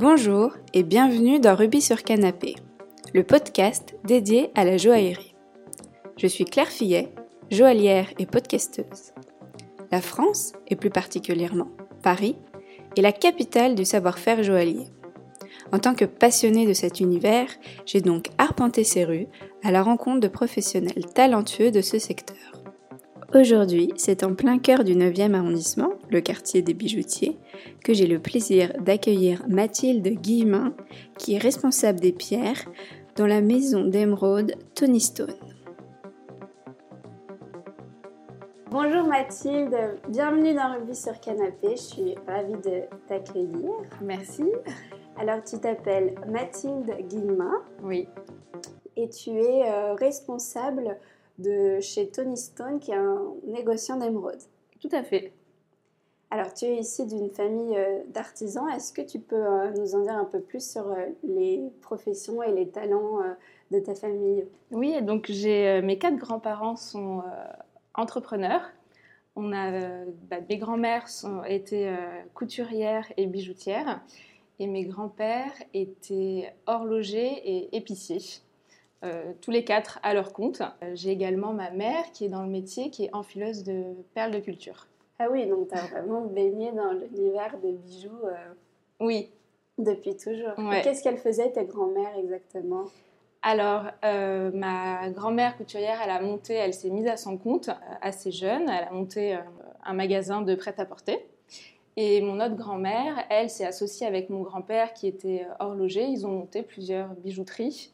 Bonjour et bienvenue dans Rubis sur Canapé, le podcast dédié à la joaillerie. Je suis Claire Fillet, joaillière et podcasteuse. La France, et plus particulièrement Paris, est la capitale du savoir-faire joaillier. En tant que passionnée de cet univers, j'ai donc arpenté ces rues à la rencontre de professionnels talentueux de ce secteur. Aujourd'hui, c'est en plein cœur du 9e arrondissement, le quartier des bijoutiers, que j'ai le plaisir d'accueillir Mathilde Guillemin, qui est responsable des pierres dans la maison d'émeraude Tony Stone. Bonjour Mathilde, bienvenue dans Ruby sur Canapé, je suis ravie de t'accueillir. Merci. Alors tu t'appelles Mathilde Guillemin. Oui. Et tu es euh, responsable de chez Tony Stone, qui est un négociant d'émeraude. Tout à fait. Alors, tu es ici d'une famille euh, d'artisans. Est-ce que tu peux euh, nous en dire un peu plus sur euh, les professions et les talents de ta famille? Oui, donc mes quatre grands-parents sont entrepreneurs. On a bah, mes grands-mères été couturières et bijoutières, et mes grands-pères étaient horlogers et épiciers. tous les quatre à leur compte. J'ai également ma mère qui est dans le métier, qui est enfileuse de perles de culture. Ah oui, donc tu as vraiment baigné dans l'univers des bijoux. Euh, oui. Depuis toujours. Qu'est-ce qu'elle faisait, ta grand-mère, exactement? Alors, euh, ma grand-mère couturière, elle a monté, elle s'est mise à son compte euh, assez jeune. Elle a monté un magasin de prêt-à-porter. Et mon autre grand-mère, elle s'est associée avec mon grand-père qui était horloger. Ils ont monté plusieurs bijouteries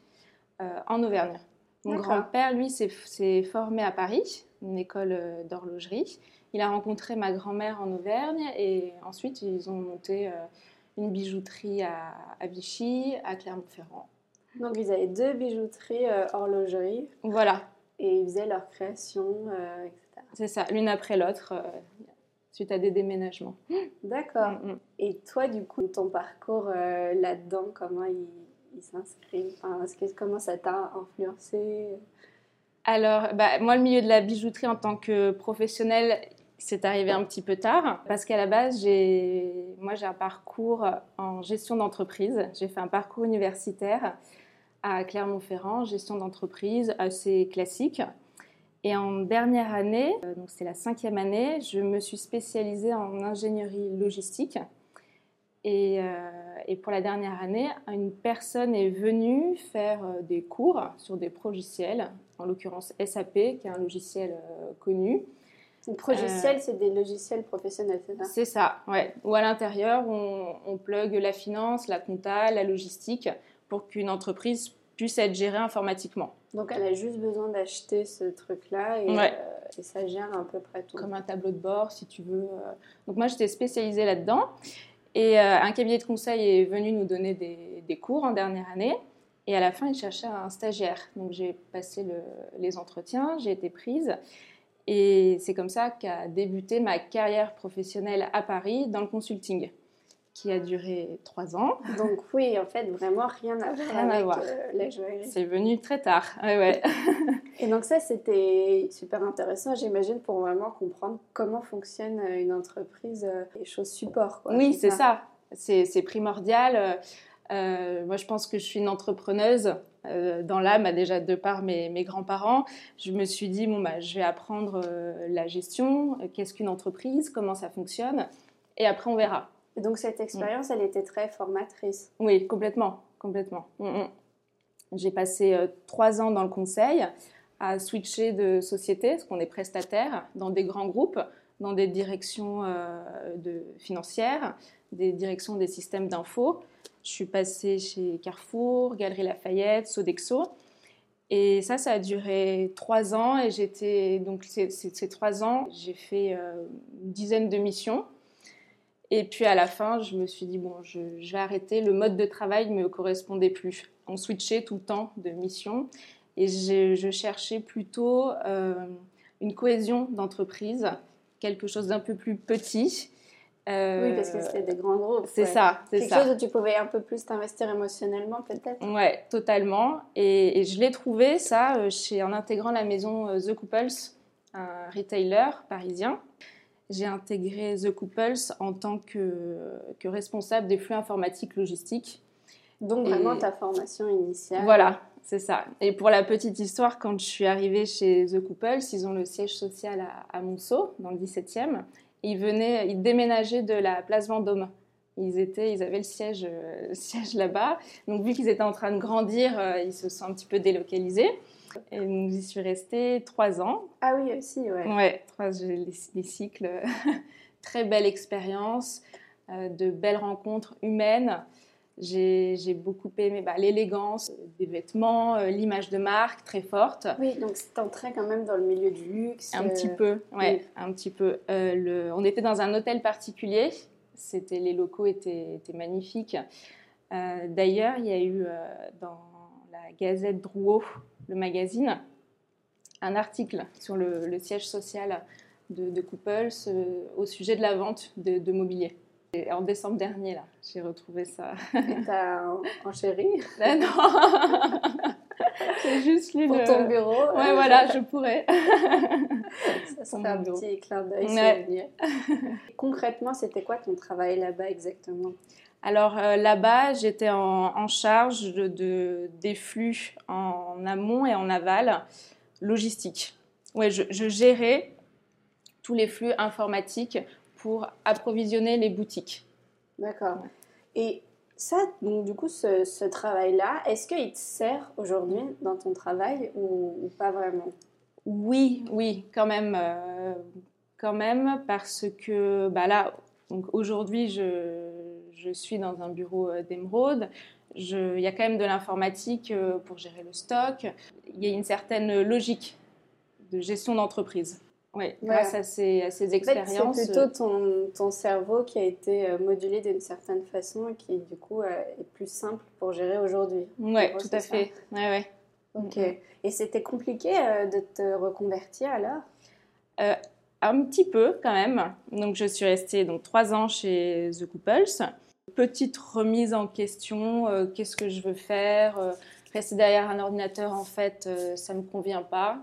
en Auvergne. Mon grand-père, lui, s'est formé à Paris, une école d'horlogerie. Il a rencontré ma grand-mère en Auvergne et ensuite ils ont monté euh, une bijouterie à, Vichy, à Clermont-Ferrand. Donc vous avez deux bijouteries euh, horlogerie. Voilà. Et ils faisaient leur création, euh, etc. C'est ça, l'une après l'autre, suite à des déménagements. D'accord. Mm, mm. Et toi, du coup, ton parcours là-dedans, comment il, s'inscrit? Enfin, Comment ça t'a influencé? Alors, bah, moi, le milieu de la bijouterie en tant que professionnelle, c'est arrivé un petit peu tard parce qu'à la base, moi, j'ai un parcours en gestion d'entreprise. J'ai fait un parcours universitaire à Clermont-Ferrand, gestion d'entreprise assez classique. Et en dernière année, euh, donc c'est la cinquième année, je me suis spécialisée en ingénierie logistique. Et, euh, et, pour la dernière année, une personne est venue faire euh, des cours sur des logiciels, en l'occurrence SAP, qui est un logiciel connu. Les progiciels, euh, c'est des logiciels professionnels, c'est ça? C'est ça, ouais. Où à l'intérieur, on, on plug la finance, la compta, la logistique pour qu'une entreprise puisse être gérée informatiquement. Donc elle a juste besoin d'acheter ce truc-là et, euh, ça gère à peu près tout. Comme un tableau de bord, si tu veux. Euh. Donc moi, j'étais spécialisée là-dedans. Et un cabinet de conseil est venu nous donner des, des, cours en dernière année. Et à la fin, il cherchait un stagiaire. Donc j'ai passé le, les entretiens, j'ai été prise. Et c'est comme ça qu'a débuté ma carrière professionnelle à Paris dans le consulting, qui a duré trois ans. Donc oui, en fait, vraiment rien à voir rien avec à voir. Euh, la joaillerie. C'est venu très tard, ouais, ouais. Et donc ça, c'était super intéressant, j'imagine, pour vraiment comprendre comment fonctionne une entreprise, euh, les choses support. Quoi, oui, c'est ça. ça. C'est primordial. Euh, moi, je pense que je suis une entrepreneuse euh, dans l'âme, déjà de par mes, mes grands-parents. Je me suis dit, bon, bah, je vais apprendre euh, la gestion, qu'est-ce qu'une entreprise, comment ça fonctionne, et après on verra. Et donc cette expérience, elle était très formatrice. Oui, complètement, complètement. Mm, mm. J'ai passé trois ans dans le conseil à switcher de société, parce qu'on est prestataire, dans des grands groupes, dans des directions de financières, des directions des systèmes d'info. Je suis passée chez Carrefour, Galerie Lafayette, Sodexo. Et ça, ça a duré trois ans. Et j'étais donc ces, trois ans, j'ai fait euh, une dizaine de missions. Et puis à la fin, je me suis dit bon, je, vais arrêter. Le mode de travail ne me correspondait plus. On switchait tout le temps de missions. Et je, cherchais plutôt euh, une cohésion d'entreprise, quelque chose d'un peu plus petit oui, parce que c'était des grands groupes. C'est ça, c'est ça. Quelque chose où tu pouvais un peu plus t'investir émotionnellement, peut-être. Ouais, totalement. Et, je l'ai trouvé ça euh, chez, en intégrant la maison euh, The Couples, un retailer parisien. j'ai intégré The Couples en tant que, que responsable des flux informatiques logistiques. Donc vraiment ta formation initiale. Voilà, c'est ça. Et pour la petite histoire, quand je suis arrivée chez The Couples, ils ont le siège social à, à Monceau, dans le 17e. ils venaient, ils déménageaient de la place Vendôme. Ils, étaient, ils avaient le siège, euh, siège là-bas. Donc vu qu'ils étaient en train de grandir, euh, ils se sont un petit peu délocalisés. Et donc j'y suis restée trois ans. Ah oui, aussi, ouais. Ouais, trois, les, les cycles. Très belle expérience, euh, de belles rencontres humaines. J'ai beaucoup aimé bah, l'élégance des vêtements, euh, l'image de marque très forte. Oui, donc c'est entré quand même dans le milieu du luxe. Un petit peu, ouais, un petit peu. Euh, le, on était dans un hôtel particulier. C'était les locaux étaient, étaient magnifiques. Euh, D'ailleurs, il y a eu dans la Gazette Drouot, le magazine, un article sur le, le siège social de, de Couples au sujet de la vente de, de mobilier en décembre dernier, là, j'ai retrouvé ça. T'as en, chéri? Ben non J'ai juste lu Pour ton bureau Ouais, voilà, je pourrais. ça serait un petit clin d'œil ouais. Concrètement, c'était quoi ton travail là-bas exactement? Alors euh, là-bas, j'étais en, en, charge de, de, des flux en amont et en aval logistique. Ouais, je, je gérais tous les flux informatiques pour approvisionner les boutiques. D'accord. Et ça, donc du coup, ce, ce travail-là, est-ce qu'il te sert aujourd'hui dans ton travail ou, ou, pas vraiment? Oui, oui, quand même, euh, quand même, parce que bah là, donc aujourd'hui, je, je, suis dans un bureau euh, d'émeraude. Il y a quand même de l'informatique euh, pour gérer le stock. Il y a une certaine logique de gestion d'entreprise. Oui, grâce à ces, à ces expériences. En fait, c'est plutôt ton, ton, cerveau qui a été euh, modulé d'une certaine façon et qui, du coup, euh, est plus simple pour gérer aujourd'hui. Oui, tout à fait. Ouais, ouais. Ok. Et c'était compliqué euh, de te reconvertir alors? Euh, Un petit peu quand même. Donc, je suis restée donc, trois ans chez The Couples. Petite remise en question, euh, qu'est-ce que je veux faire? Rester derrière un ordinateur, en fait, ça ne me convient pas.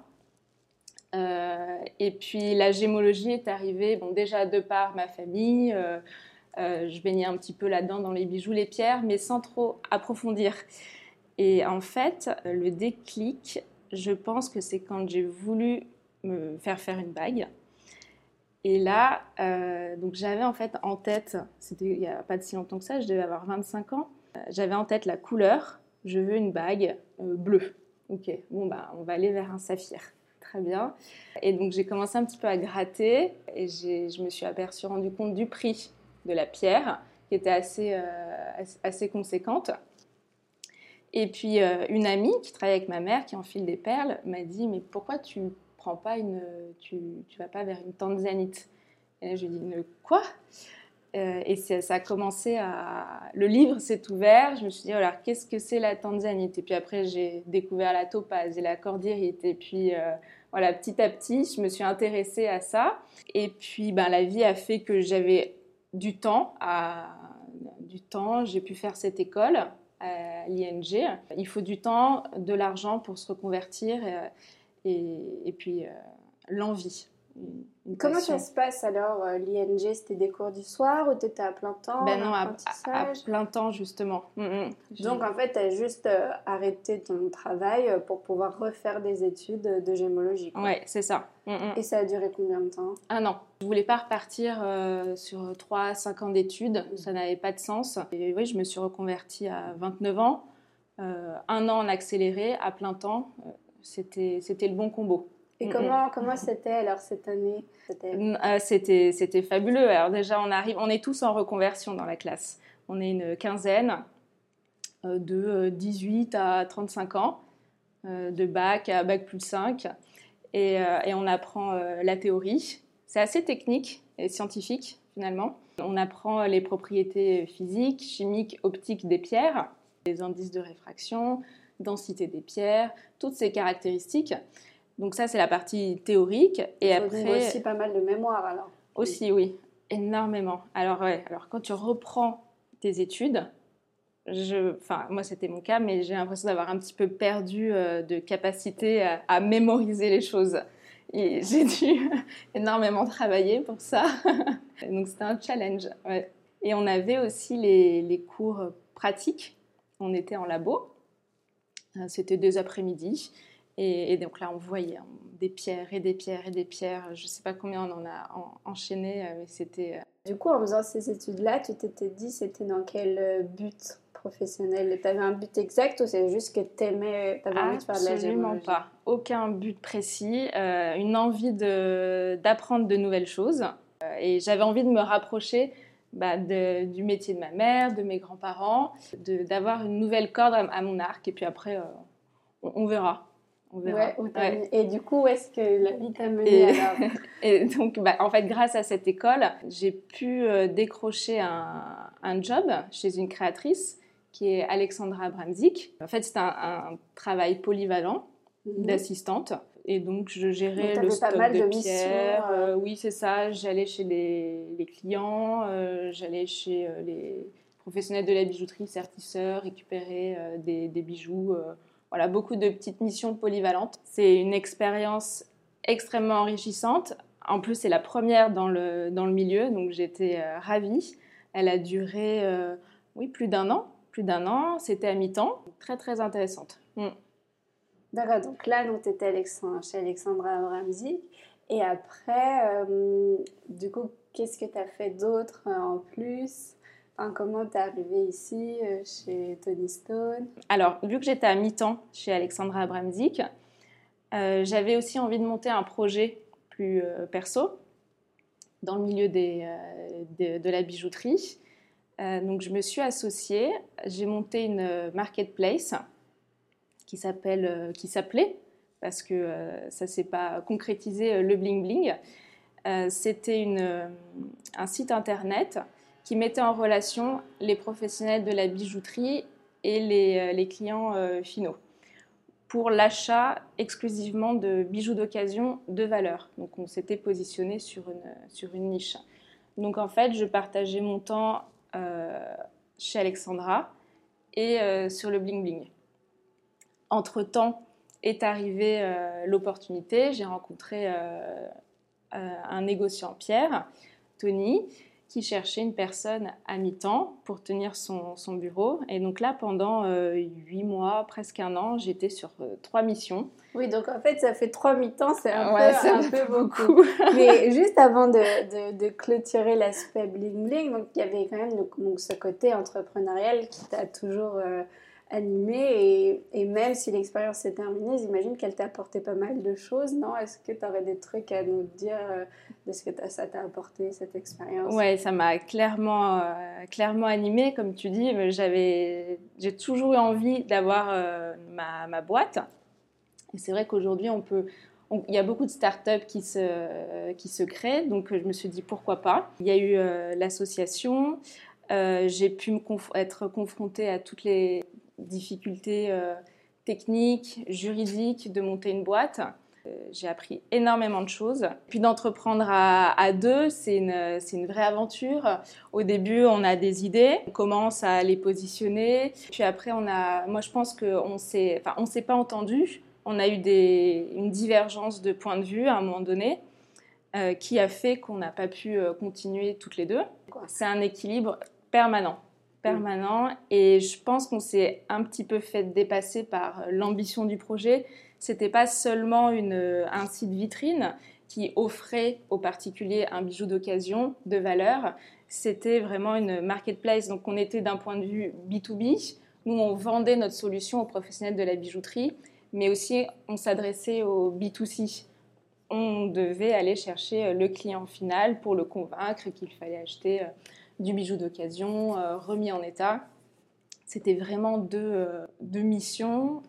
Euh, et puis la gémologie est arrivée, bon, déjà de par ma famille, euh, euh, je baignais un petit peu là-dedans dans les bijoux, les pierres, mais sans trop approfondir. Et en fait, le déclic, je pense que c'est quand j'ai voulu me faire faire une bague. Et là, donc j'avais en fait en tête, c'était il n'y a pas de si longtemps que ça, je devais avoir 25 ans, j'avais en tête la couleur, je veux une bague bleue. Ok, bon bah on va aller vers un saphir très bien. Et donc j'ai commencé un petit peu à gratter et je me suis aperçue, rendu compte du prix de la pierre qui était assez, euh, assez conséquente. Et puis euh, une amie qui travaille avec ma mère, qui enfile des perles, m'a dit mais pourquoi tu prends pas une, tu, tu vas pas vers une tanzanite? Et je lui ai dit quoi? Euh, et ça a commencé à. Le livre s'est ouvert. Je me suis dit, oh alors, qu'est-ce que c'est la tanzanite? Et puis après, j'ai découvert la topaz et la cordierite. Et puis, voilà, petit à petit, je me suis intéressée à ça. Et puis, ben, la vie a fait que j'avais du temps. Du temps, j'ai pu faire cette école à l'ING. Il faut du temps, de l'argent pour se reconvertir euh, et, et puis l'envie. Une Comment passion. ça se passe alors euh, L'ING, c'était des cours du soir ou tu étais à plein temps Ben non, à, à, à, plein temps justement. Mm -hmm. Donc en fait, tu as juste euh, arrêté ton travail euh, pour pouvoir refaire des études de gémologie. Ouais, c'est ça. Mm. Et ça a duré combien de temps? Un an. Je voulais pas repartir euh, sur 3-5 ans d'études, ça n'avait pas de sens. Et oui, je me suis reconvertie à 29 ans. Euh, un an en accéléré, à plein temps, c'était le bon combo. Et comment comment c'était alors cette année C'était c'était fabuleux. Alors déjà on arrive, on est tous en reconversion dans la classe. On est une quinzaine de 18 à 35 ans, de bac à bac plus 5, et, et on apprend la théorie. C'est assez technique et scientifique finalement. On apprend les propriétés physiques, chimiques, optiques des pierres, les indices de réfraction, densité des pierres, toutes ces caractéristiques. Donc ça, c'est la partie théorique. Et Ça après... aussi pas mal de mémoire alors. Aussi, oui, énormément. Alors, ouais, alors quand tu reprends tes études, je, enfin, moi c'était mon cas, mais j'ai l'impression d'avoir un petit peu perdu euh, de capacité à, à, mémoriser les choses. j'ai dû énormément travailler pour ça. Donc c'était un challenge. Et on avait aussi les, les, cours pratiques. On était en labo. Euh, c'était deux après-midi. Et, donc là, on voyait hein, des pierres et des pierres et des pierres. Je ne sais pas combien on en a enchaîné, mais c'était... Du coup, en faisant ces études-là, tu t'étais dit c'était dans quel but professionnel? Tu avais un but exact ou c'est juste que tu aimais, tu avais envie de faire de la Absolument pas. Aucun but précis. Euh, une envie d'apprendre de, nouvelles choses. Euh, et j'avais envie de me rapprocher bah, du métier de ma mère, de mes grands-parents, d'avoir une nouvelle corde à, mon arc. Et puis après, euh, on, verra. On verra. Et du coup, où est-ce que la vie t'a mené alors Et donc, bah, en fait, grâce à cette école, j'ai pu décrocher un, un, job chez une créatrice qui est Alexandra Bramzik. En fait, c'est un, travail polyvalent mhm. d'assistante. Et donc, je gérais le stock de, pierres. Euh. Euh, oui, c'est ça. J'allais chez les, clients, euh, j'allais chez les professionnels de la bijouterie, sertisseurs, récupérer des, des, bijoux. Voilà, beaucoup de petites missions polyvalentes. C'est une expérience extrêmement enrichissante. En plus, c'est la première dans le, dans le milieu, donc j'étais ravie. Elle a duré, oui, plus d'un an plus d'un an. C'était à mi-temps, très très intéressante. Mm. D'accord, donc là, tu étais chez Alexandra Abramzik. Et après, euh, du coup, qu'est-ce que tu as fait d'autre euh, en plus? Comment tu es arrivée ici, euh, chez Tony Stone? Alors, vu que j'étais à mi-temps chez Alexandra Abramzik, j'avais aussi envie de monter un projet plus perso dans le milieu de la bijouterie. Euh, donc je me suis associée, j'ai monté une euh, marketplace euh, qui s'appelait, parce que ça s'est pas concrétisé, le bling bling. C'était un site internet qui mettait en relation les professionnels de la bijouterie et les, les clients finaux pour l'achat exclusivement de bijoux d'occasion de valeur. Donc on s'était positionné sur une, sur une niche. Donc en fait, je partageais mon temps euh, chez Alexandra et euh, sur le bling bling. Entre-temps est arrivée euh, l'opportunité, j'ai rencontré un négociant Pierre, Tony, qui cherchait une personne à mi-temps pour tenir son, son, bureau. Et donc là, pendant huit mois, presque un an, j'étais sur trois missions. Oui, donc en fait, ça fait trois mi-temps, c'est un, peu, un peu beaucoup. Mais juste avant de, de, de clôturer l'aspect bling-bling, il y avait quand même donc, ce côté entrepreneurial qui t'a toujours euh, animé. Et, même si l'expérience s'est terminée, j'imagine qu'elle t'a apporté pas mal de choses, non? Est-ce que tu aurais des trucs à nous dire euh, de ce que ça t'a apporté, cette expérience? Ouais, ça m'a clairement, euh, clairement animé, comme tu dis. J'avais, j'ai toujours eu envie d'avoir ma, ma boîte et c'est vrai qu'aujourd'hui, on peut, il y a beaucoup de startups qui se, qui se créent, donc je me suis dit pourquoi pas? Il y a eu euh, l'association, euh, j'ai pu être confrontée à toutes les difficultés euh, techniques, juridiques de monter une boîte. J'ai appris énormément de choses. Puis d'entreprendre à, deux, c'est une, une, vraie aventure. Au début, on a des idées, on commence à les positionner. Puis après, on a, moi je pense qu'on s'est, enfin, on s'est pas entendu on a eu une divergence de point de vue à un moment donné euh, qui a fait qu'on n'a pas pu euh, continuer toutes les deux. C'est un équilibre permanent, permanent, et je pense qu'on s'est un petit peu fait dépasser par l'ambition du projet. C'était pas seulement un site vitrine qui offrait aux particuliers un bijou d'occasion de valeur, c'était vraiment une marketplace. Donc on était d'un point de vue B2B, nous on vendait notre solution aux professionnels de la bijouterie mais aussi on s'adressait au B2C. On devait aller chercher le client final pour le convaincre qu'il fallait acheter euh, du bijou d'occasion euh, remis en état. C'était vraiment deux, deux missions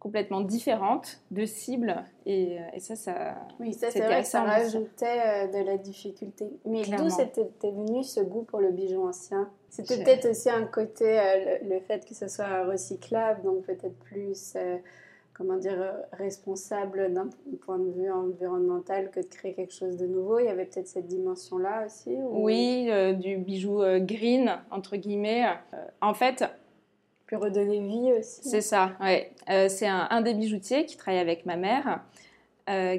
complètement différentes, deux cibles, et, ça, ça. Oui, ça, c'est vrai que ça rajoutait de la difficulté. Mais d'où c'était venu ce goût pour le bijou ancien? C'était peut-être aussi un côté, le, fait que ce soit recyclable, donc peut-être plus comment dire, euh, responsable d'un point de vue environnemental que de créer quelque chose de nouveau. Il y avait peut-être cette dimension-là aussi Oui, euh, du bijou euh, green, entre guillemets. en fait... Puis redonner vie aussi. C'est ça, ouais. c'est un, un, des bijoutiers qui travaille avec ma mère.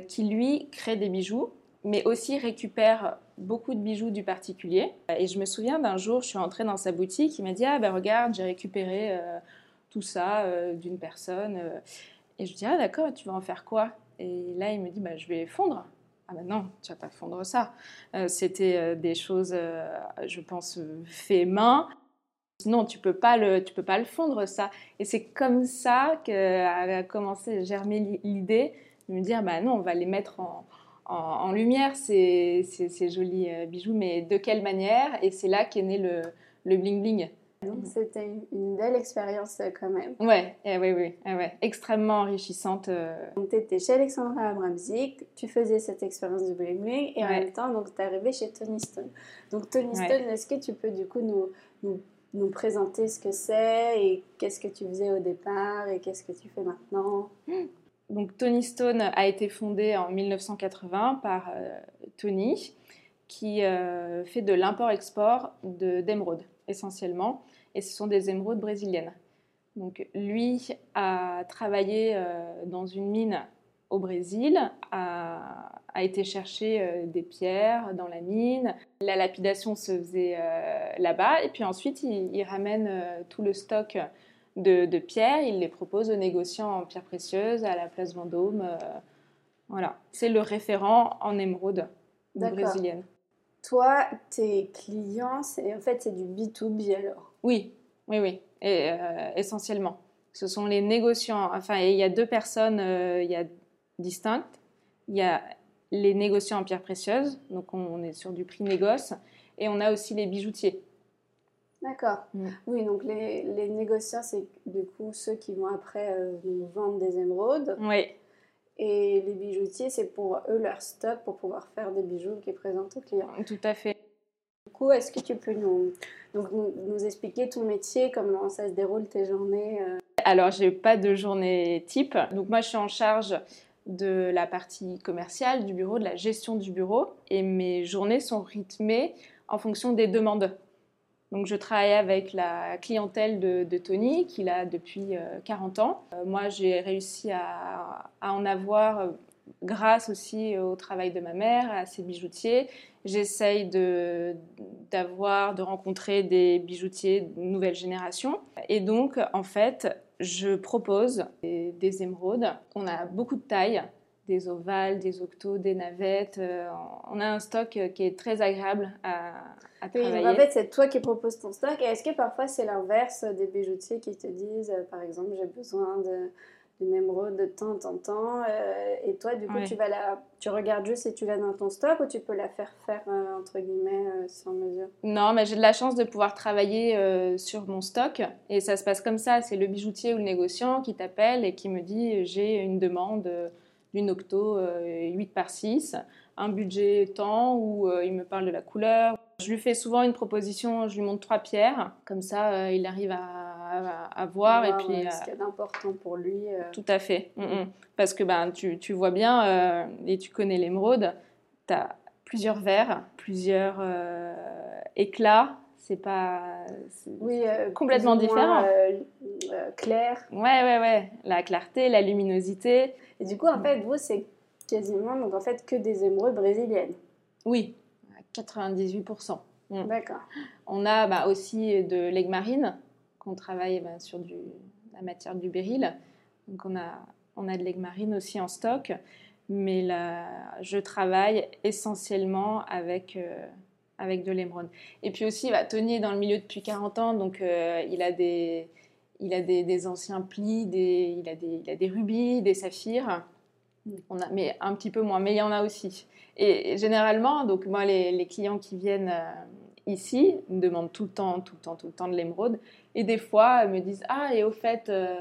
qui lui crée des bijoux, mais aussi récupère beaucoup de bijoux du particulier. Et je me souviens d'un jour, je suis entrée dans sa boutique, il m'a dit Ah ben regarde, j'ai récupéré tout ça d'une personne. Et je dis Ah d'accord, tu vas en faire quoi? Et là, il me dit bah, Je vais fondre. Ah ben non, tu vas pas fondre ça. C'était des choses, je pense, fait main. Non, tu peux pas le, tu peux pas le fondre ça. Et c'est comme ça qu'a commencé à germer l'idée de me dire, bah non, on va les mettre en, en, lumière ces, ces, jolis euh, bijoux, mais de quelle manière? Et c'est là qu'est né le, le bling bling. Donc c'était une, belle expérience euh, quand même. Ouais, oui, oui, ouais, extrêmement enrichissante. Euh. Donc tu étais chez Alexandra Abramzik, tu faisais cette expérience du bling bling et en même temps donc tu es arrivé chez Tony Stone. Donc Tony Stone, est-ce que tu peux du coup nous, nous nous présenter ce que c'est et qu'est-ce que tu faisais au départ et qu'est-ce que tu fais maintenant? Donc Tony Stone a été fondé en 1980 par euh, Tony qui euh, fait de l'import-export d'émeraudes essentiellement et ce sont des émeraudes brésiliennes. Donc lui a travaillé euh, dans une mine au Brésil, a, été chercher euh, des pierres dans la mine. La lapidation se faisait euh, là-bas. Et puis ensuite, il, ramène tout le stock de, pierres. Il les propose aux négociants en pierres précieuses à la place Vendôme. voilà. C'est le référent en émeraude brésilienne. Toi, tes clients, en fait, c'est du B2B alors Oui, oui, oui. Et, essentiellement. Ce sont les négociants. Enfin, il y a deux personnes. il y a distinctes. Il y a les négociants en pierres précieuses, donc on est sur du prix négoce, et on a aussi les bijoutiers. D'accord. Mm. Oui, donc les, les négociants, c'est du coup ceux qui vont après euh, nous vendre des émeraudes. Oui. Et les bijoutiers, c'est pour eux leur stock pour pouvoir faire des bijoux qu'ils présentent aux clients. Tout à fait. Du coup, est-ce que tu peux nous, donc, nous, expliquer ton métier, comment ça se déroule tes journées euh? Alors, j'ai pas de journée type. Donc moi, je suis en charge de la partie commerciale du bureau, de la gestion du bureau. Et mes journées sont rythmées en fonction des demandes. Donc je travaille avec la clientèle de, Tony, qu'il a depuis 40 euh, ans. Euh, moi, j'ai réussi à, en avoir euh, grâce aussi au travail de ma mère, à ses bijoutiers. J'essaye de, d'avoir, de rencontrer des bijoutiers de nouvelle génération. Et donc, en fait, je propose des, émeraudes. On a beaucoup de tailles, des ovales, des octos, des navettes. Euh, on a un stock qui est très agréable à, à travailler. en fait, c'est toi qui proposes ton stock. Est-ce que parfois c'est l'inverse des bijoutiers qui te disent, euh, par exemple, j'ai besoin de une émeraude de temps en temps. Euh, et toi, du coup, tu vas la, tu regardes juste si tu l'as dans ton stock ou tu peux la faire faire euh, entre guillemets euh, sans mesure? Non, mais j'ai de la chance de pouvoir travailler sur mon stock et ça se passe comme ça. C'est le bijoutier ou le négociant qui t'appelle et qui me dit j'ai une demande d'une octo 8 par 6, un budget temps où il me parle de la couleur. Je lui fais souvent une proposition, je lui montre trois pierres, comme ça il arrive à à, voir. et puis, ce qu'il y a d'important pour lui. Euh. Tout à fait. Mm, mm. Parce que ben, tu, tu vois bien, euh, et tu connais l'émeraude, tu as plusieurs verres, plusieurs euh, éclats. C'est pas. Oui, complètement différent. clair. Ouais, ouais, ouais. La clarté, la luminosité. Et du coup, en fait, vous, c'est quasiment donc en fait que des émeraudes brésiliennes. Oui, 98%. Mm. D'accord. On a bah, aussi de l'aigle marine, qu'on travaille ben, sur du, la matière du béryl. Donc on a, on a de l'aigle marine aussi en stock, mais là, je travaille essentiellement avec, euh, avec de l'émeraude. Et puis aussi, bah, Tony est dans le milieu depuis 40 ans, donc euh, il a des, il a des, anciens plis, des, il, a des, il a des rubis, des saphirs. On a, mais un petit peu moins, mais il y en a aussi. Et, généralement, donc moi, les, clients qui viennent euh, ici me demandent tout le temps, tout le temps, tout le temps de l'émeraude. Et des fois, me disent Ah, et au fait, euh,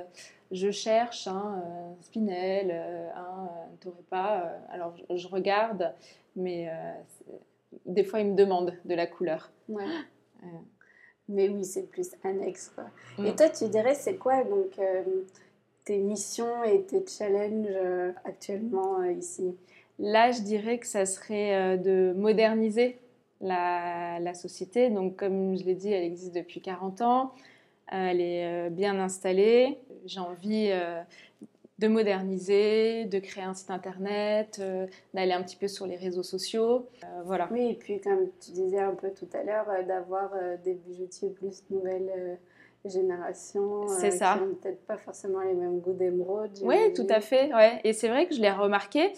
je cherche un euh, spinel, un alors, je, regarde, mais des fois, ils me demandent de la couleur. Ouais. mais oui, c'est plus annexe. Et mm. toi, tu dirais, c'est quoi donc tes missions et tes challenges actuellement ici? Là, je dirais que ça serait de moderniser la, la, société. Donc, comme je l'ai dit, elle existe depuis 40 ans. Euh, elle est euh, bien installée. J'ai envie euh, de moderniser, de créer un site internet, euh, d'aller un petit peu sur les réseaux sociaux. Euh, voilà. Oui, et puis comme tu disais un peu tout à l'heure, d'avoir des bijoutiers plus nouvelle génération. C'est ça. Qui n'ont peut-être pas forcément les mêmes goûts d'émeraude. Oui, tout à fait. Ouais. Et c'est vrai que je l'ai remarqué.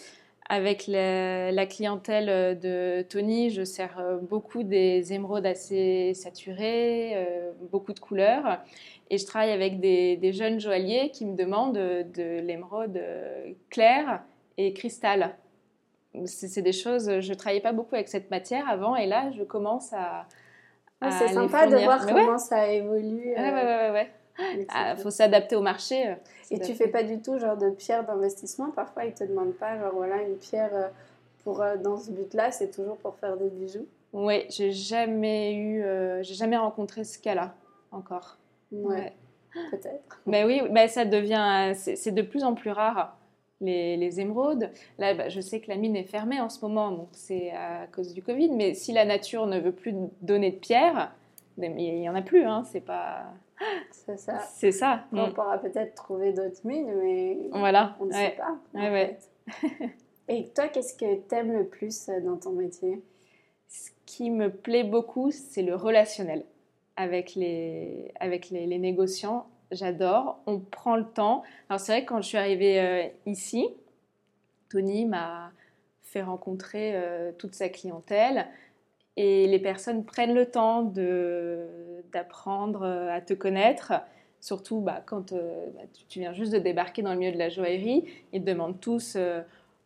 Avec la, clientèle de Tony, je sers beaucoup des émeraudes assez saturées, beaucoup de couleurs. Et je travaille avec des, jeunes joailliers qui me demandent de l'émeraude euh, claire et cristal. C'est des choses, je ne travaillais pas beaucoup avec cette matière avant et là, je commence à. c'est sympa de voir comment ça évolue. Ouais, ouais, ouais. Il ah, faut s'adapter au marché. Euh, et tu fais pas du tout genre de pierre d'investissement? Parfois, ils te demandent pas, genre voilà, une pierre euh, pour, dans ce but-là, c'est toujours pour faire des bijoux? Oui, j'ai jamais eu, j'ai jamais rencontré ce cas-là encore. Ouais, peut-être. Mais oui, mais ça devient, c'est de plus en plus rare. Les, les émeraudes. Là, bah, je sais que la mine est fermée en ce moment, donc c'est à cause du Covid. Mais si la nature ne veut plus donner de pierre, il n'y en a plus. Hein, c'est pas. C'est ça. C'est ça. On mm. pourra peut-être trouver d'autres mines, mais voilà. on ne sait pas. Ouais, Et toi, qu'est-ce que tu aimes le plus dans ton métier? Ce qui me plaît beaucoup, c'est le relationnel avec les, avec les, négociants. J'adore. On prend le temps. Alors c'est vrai que quand je suis arrivée euh, ici, Tony m'a fait rencontrer euh, toute sa clientèle et les personnes prennent le temps d'apprendre euh, à te connaître. Surtout bah, quand bah, tu viens juste de débarquer dans le milieu de la joaillerie, ils te demandent tous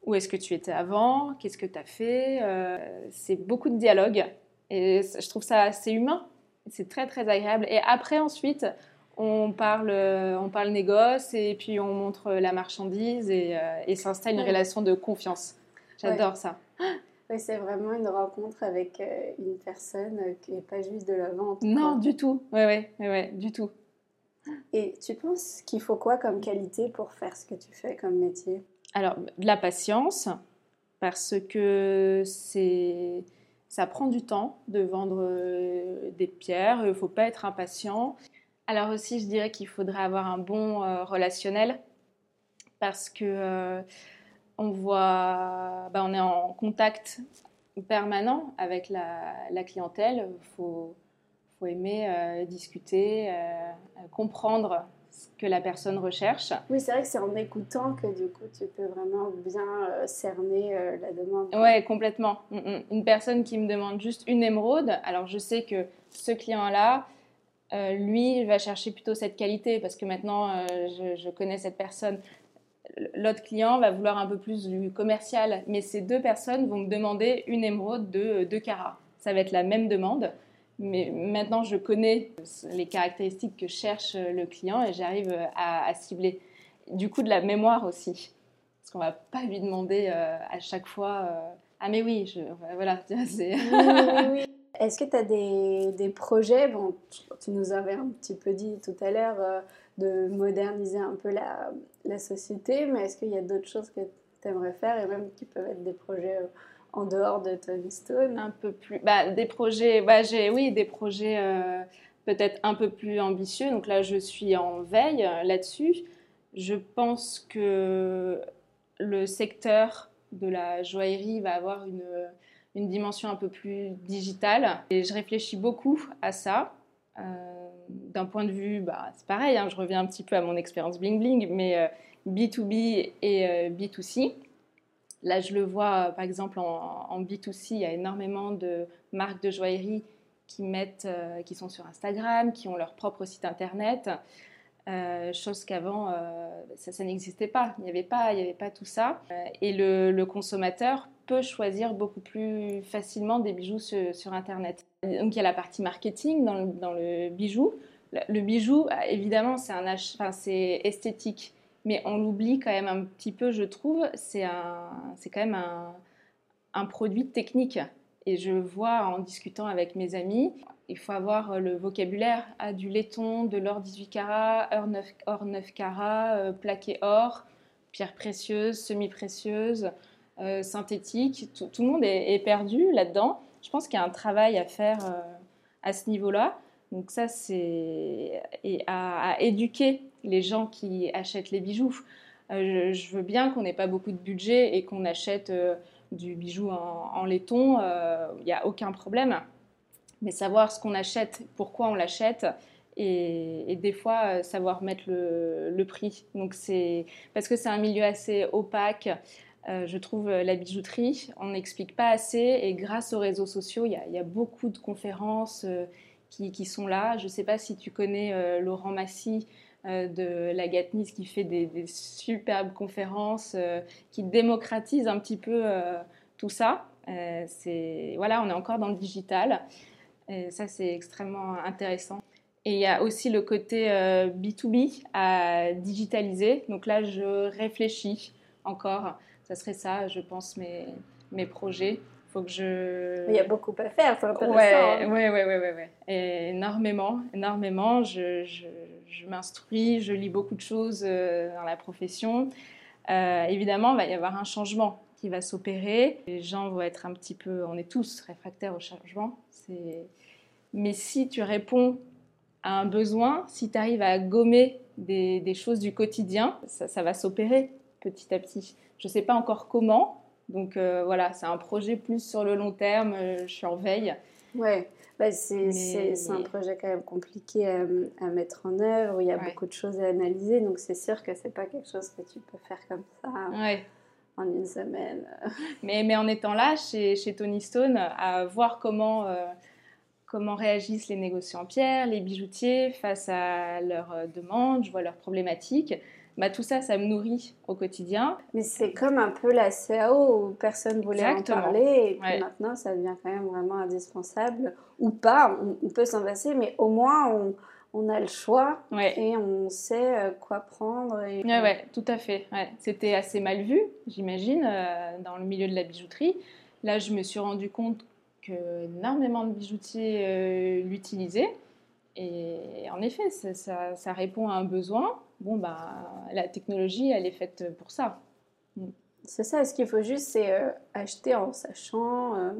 où est-ce que tu étais avant, qu'est-ce que tu as fait. c'est beaucoup de dialogue et je trouve ça assez humain c'est très très agréable. Et après ensuite, on parle, on parle négoce et puis on montre la marchandise et, euh, s'installe une relation de confiance. J'adore ça. Oui, c'est vraiment une rencontre avec euh, une personne qui n'est pas juste de la vente. Non, du tout. Oui, oui, ouais, ouais, du tout. Et tu penses qu'il faut quoi comme qualité pour faire ce que tu fais comme métier? Alors, de la patience, parce que c'est ça prend du temps de vendre euh, des pierres, il ne faut pas être impatient. Alors aussi, je dirais qu'il faudrait avoir un bon euh, relationnel parce que euh, on voit, bah, on est en contact permanent avec la, clientèle. Il faut, faut, aimer discuter, comprendre que la personne recherche. Oui, c'est vrai que c'est en écoutant que du coup tu peux vraiment bien euh, cerner euh, la demande. Oui, complètement. Mm, mm. Une personne qui me demande juste une émeraude, alors je sais que ce client-là, euh, lui, va chercher plutôt cette qualité parce que maintenant je, connais cette personne. L'autre client va vouloir un peu plus du commercial, mais ces deux personnes vont me demander une émeraude de 2 carats. Ça va être la même demande. Mais maintenant, je connais les caractéristiques que cherche le client et j'arrive à, cibler. Du coup, de la mémoire aussi. Parce qu'on ne va pas lui demander euh, à chaque fois euh, Ah, mais oui, je, voilà. oui, oui, oui. Est-ce que tu as des, des, projets? Bon, tu nous avais un petit peu dit tout à l'heure euh, de moderniser un peu la, la société, mais est-ce qu'il y a d'autres choses que tu aimerais faire et même qui peuvent être des projets en dehors de Tony Stone Un peu plus. Bah, des projets, bah, j'ai, oui, des projets euh, peut-être un peu plus ambitieux. Donc là, je suis en veille euh, là-dessus. Je pense que le secteur de la joaillerie va avoir une, une dimension un peu plus digitale. Et je réfléchis beaucoup à ça. Euh, d'un point de vue, bah, c'est pareil, hein, je reviens un petit peu à mon expérience bling bling, mais B2B et B2C. Là, je le vois, par exemple, en, B2C, il y a énormément de marques de joaillerie qui, mettent, euh, qui sont sur Instagram, qui ont leur propre site internet, euh, chose qu'avant, euh, ça, n'existait pas. Il n'y avait, pas, il avait pas tout ça. et le, consommateur peut choisir beaucoup plus facilement des bijoux sur, internet. Donc, il y a la partie marketing dans le, dans le bijou. Le, bijou, évidemment, c'est, un c'est esthétique mais on l'oublie quand même un petit peu, je trouve. C'est quand même un, produit technique. Et je vois en discutant avec mes amis, il faut avoir le vocabulaire à du laiton, de l'or 18 carats, or 9, carats, euh, plaqué or, pierres précieuses, semi-précieuses, euh, synthétiques. Tout, le monde est, perdu là-dedans. Je pense qu'il y a un travail à faire euh, à ce niveau-là. Donc ça, c'est à, éduquer les gens qui achètent les bijoux. je, veux bien qu'on n'ait pas beaucoup de budget et qu'on achète du bijou en, laiton, il n'y a aucun problème. Mais savoir ce qu'on achète, pourquoi on l'achète, et, des fois savoir mettre le, prix. Donc c'est parce que c'est un milieu assez opaque. Je trouve la bijouterie, on n'explique pas assez et grâce aux réseaux sociaux, il y a, beaucoup de conférences qui, sont là. Je ne sais pas si tu connais euh, Laurent Massy euh, de la Gatnis qui fait des, superbes conférences, euh, qui démocratise un petit peu tout ça. voilà, on est encore dans le digital. Et ça, c'est extrêmement intéressant. Et il y a aussi le côté B2B à digitaliser. Donc là, je réfléchis encore. Ça serait ça, je pense, mes, mes projets faut que je. Il y a beaucoup à faire, c'est intéressant. Ouais, hein. ouais, ouais, ouais, ouais, Et énormément, énormément. Je, je, je m'instruis, je lis beaucoup de choses euh, dans la profession. Euh, évidemment, il va y avoir un changement qui va s'opérer. Les gens vont être un petit peu, on est tous réfractaires au changement. Mais si tu réponds à un besoin, si tu arrives à gommer des, des, choses du quotidien, ça, ça va s'opérer petit à petit. Je ne sais pas encore comment, donc euh, voilà, c'est un projet plus sur le long terme, euh, je suis en veille. Ouais, bah, c'est un projet quand même compliqué à, mettre en œuvre, où il y a beaucoup de choses à analyser, donc c'est sûr que c'est pas quelque chose que tu peux faire comme ça en une semaine. mais, mais en étant là, chez, chez Tony Stone, à voir comment, euh, comment réagissent les négociants en pierre, les bijoutiers face à leurs demandes, je vois leurs problématiques. Bah, tout ça, ça me nourrit au quotidien. Mais c'est comme un peu la CAO où personne voulait en parler et puis maintenant ça devient quand même vraiment indispensable ou pas, on, peut s'en passer, mais au moins on, on a le choix et on sait euh, quoi prendre. Et... Ouais, ouais, tout à fait. C'était assez mal vu, j'imagine, euh, dans le milieu de la bijouterie. Là, je me suis rendu compte que énormément de bijoutiers euh, l'utilisaient. Et en effet, ça, ça, répond à un besoin bon, bah, la technologie, elle est faite pour ça. Mm. C'est ça, ce qu'il faut juste, c'est euh, acheter en sachant euh,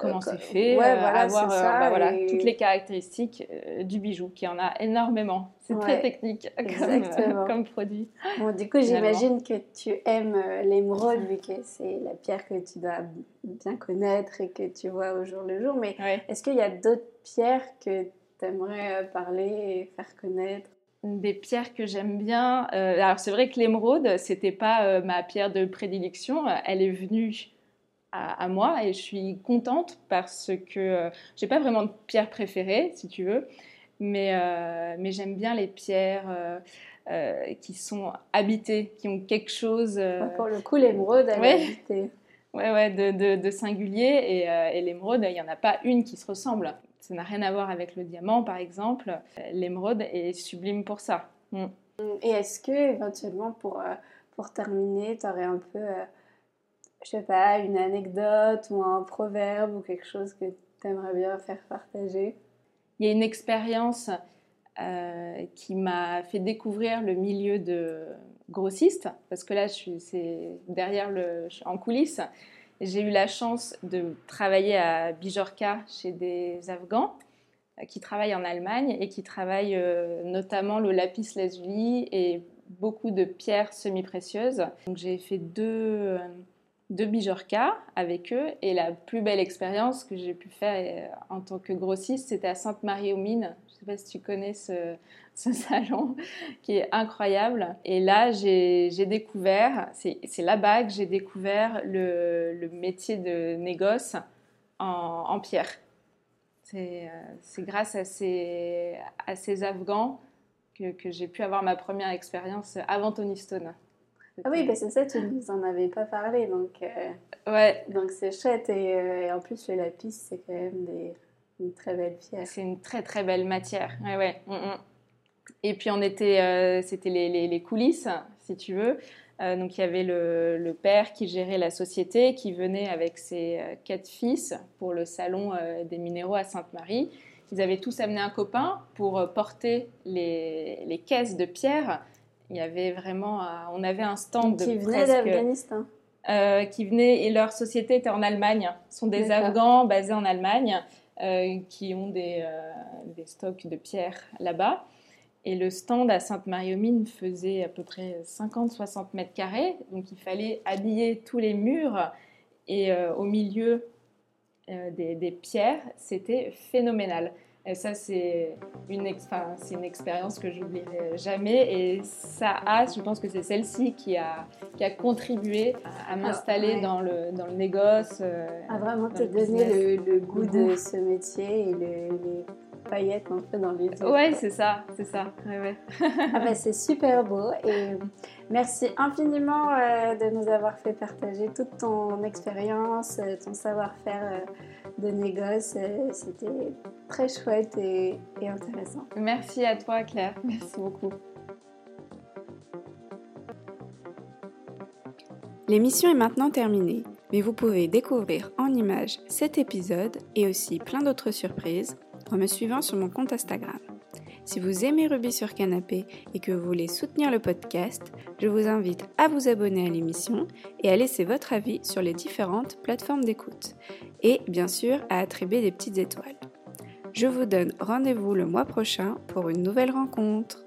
comment euh, c'est fait, avoir bah, voilà, toutes les caractéristiques du bijou, qui en a énormément. C'est très technique comme, comme, produit. Bon, du coup, j'imagine que tu aimes l'émeraude, vu que c'est la pierre que tu dois bien connaître et que tu vois au jour le jour. Mais est-ce qu'il y a d'autres pierres que tu aimerais parler et faire connaître? Des pierres que j'aime bien. Euh, alors c'est vrai que l'émeraude, c'était pas euh, ma pierre de prédilection. Elle est venue à, moi et je suis contente parce que euh, j'ai pas vraiment de pierre préférée, si tu veux, mais, mais j'aime bien les pierres. qui sont habitées, qui ont quelque chose. Pour le coup, l'émeraude, elle est habitée. Ouais, ouais, de, de, singulier. Et, et l'émeraude, il n'y en a pas une qui se ressemble. Ça n'a rien à voir avec le diamant, par exemple. L'émeraude est sublime pour ça. Mm. Et est-ce que, éventuellement, pour, euh, pour terminer, tu aurais un peu, euh, je sais pas, une anecdote ou un proverbe ou quelque chose que tu aimerais bien faire partager? Il y a une expérience euh, qui m'a fait découvrir le milieu de grossiste, parce que là, je suis, derrière le, je suis en coulisses. J'ai eu la chance de travailler à Bijorka chez des Afghans euh, qui travaillent en Allemagne et qui travaillent euh, notamment le lapis lazuli et beaucoup de pierres semi-précieuses. Donc j'ai fait deux, euh, deux Bijorka avec eux et la plus belle expérience que j'ai pu faire en tant que grossiste, c'était à Sainte-Marie-aux-Mines. Je ne sais pas si tu connais ce, ce salon qui est incroyable. Et là, j'ai découvert, c'est là-bas que j'ai découvert le, le, métier de négoce en, en pierre. C'est grâce à ces, à ces Afghans que, que j'ai pu avoir ma première expérience avant Tony Stone. Ah oui, bah c'est ça, tu nous en avais pas parlé, donc euh, ouais. donc c'est chouette et, euh, et, en plus le lapis c'est quand même des, une très belle pierre. C'est une très très belle matière, ouais ouais. Mm, mm. Et puis on était, euh, c'était les, coulisses, si tu veux. Euh, donc il y avait le, père qui gérait la société, qui venait avec ses euh, quatre fils pour le salon des minéraux à Sainte-Marie. Ils avaient tous amené un copain pour porter les, caisses de pierre. Il y avait vraiment, on avait un stand qui venait d'Afghanistan. qui venait et leur société était en Allemagne. Ce sont des Afghans basés en Allemagne qui ont des, des stocks de pierre là-bas. Et le stand à Sainte-Marie-aux-Mines faisait à peu près 50-60 mètres carrés. Donc il fallait habiller tous les murs. Et euh, au milieu euh, des, des, pierres, c'était phénoménal. Et ça, c'est une, expérience que j'oublierai jamais. Et ça a, je pense que c'est celle-ci qui a, qui a contribué à, m'installer dans, le, dans le négoce. Euh, à vraiment te donner le, goût de ce métier et le, les paillettes un peu dans les yeux. Ouais, c'est ça, c'est ça. ah bah, c'est super beau et merci infiniment euh, de nous avoir fait partager toute ton expérience, euh, ton savoir-faire de négoce. C'était très chouette et, et intéressant. Merci à toi Claire, merci beaucoup. L'émission est maintenant terminée, mais vous pouvez découvrir en images cet épisode et aussi plein d'autres surprises en me suivant sur mon compte Instagram. Si vous aimez Ruby sur Canapé et que vous voulez soutenir le podcast, je vous invite à vous abonner à l'émission et à laisser votre avis sur les différentes plateformes d'écoute. Et bien sûr à attribuer des petites étoiles. Je vous donne rendez-vous le mois prochain pour une nouvelle rencontre.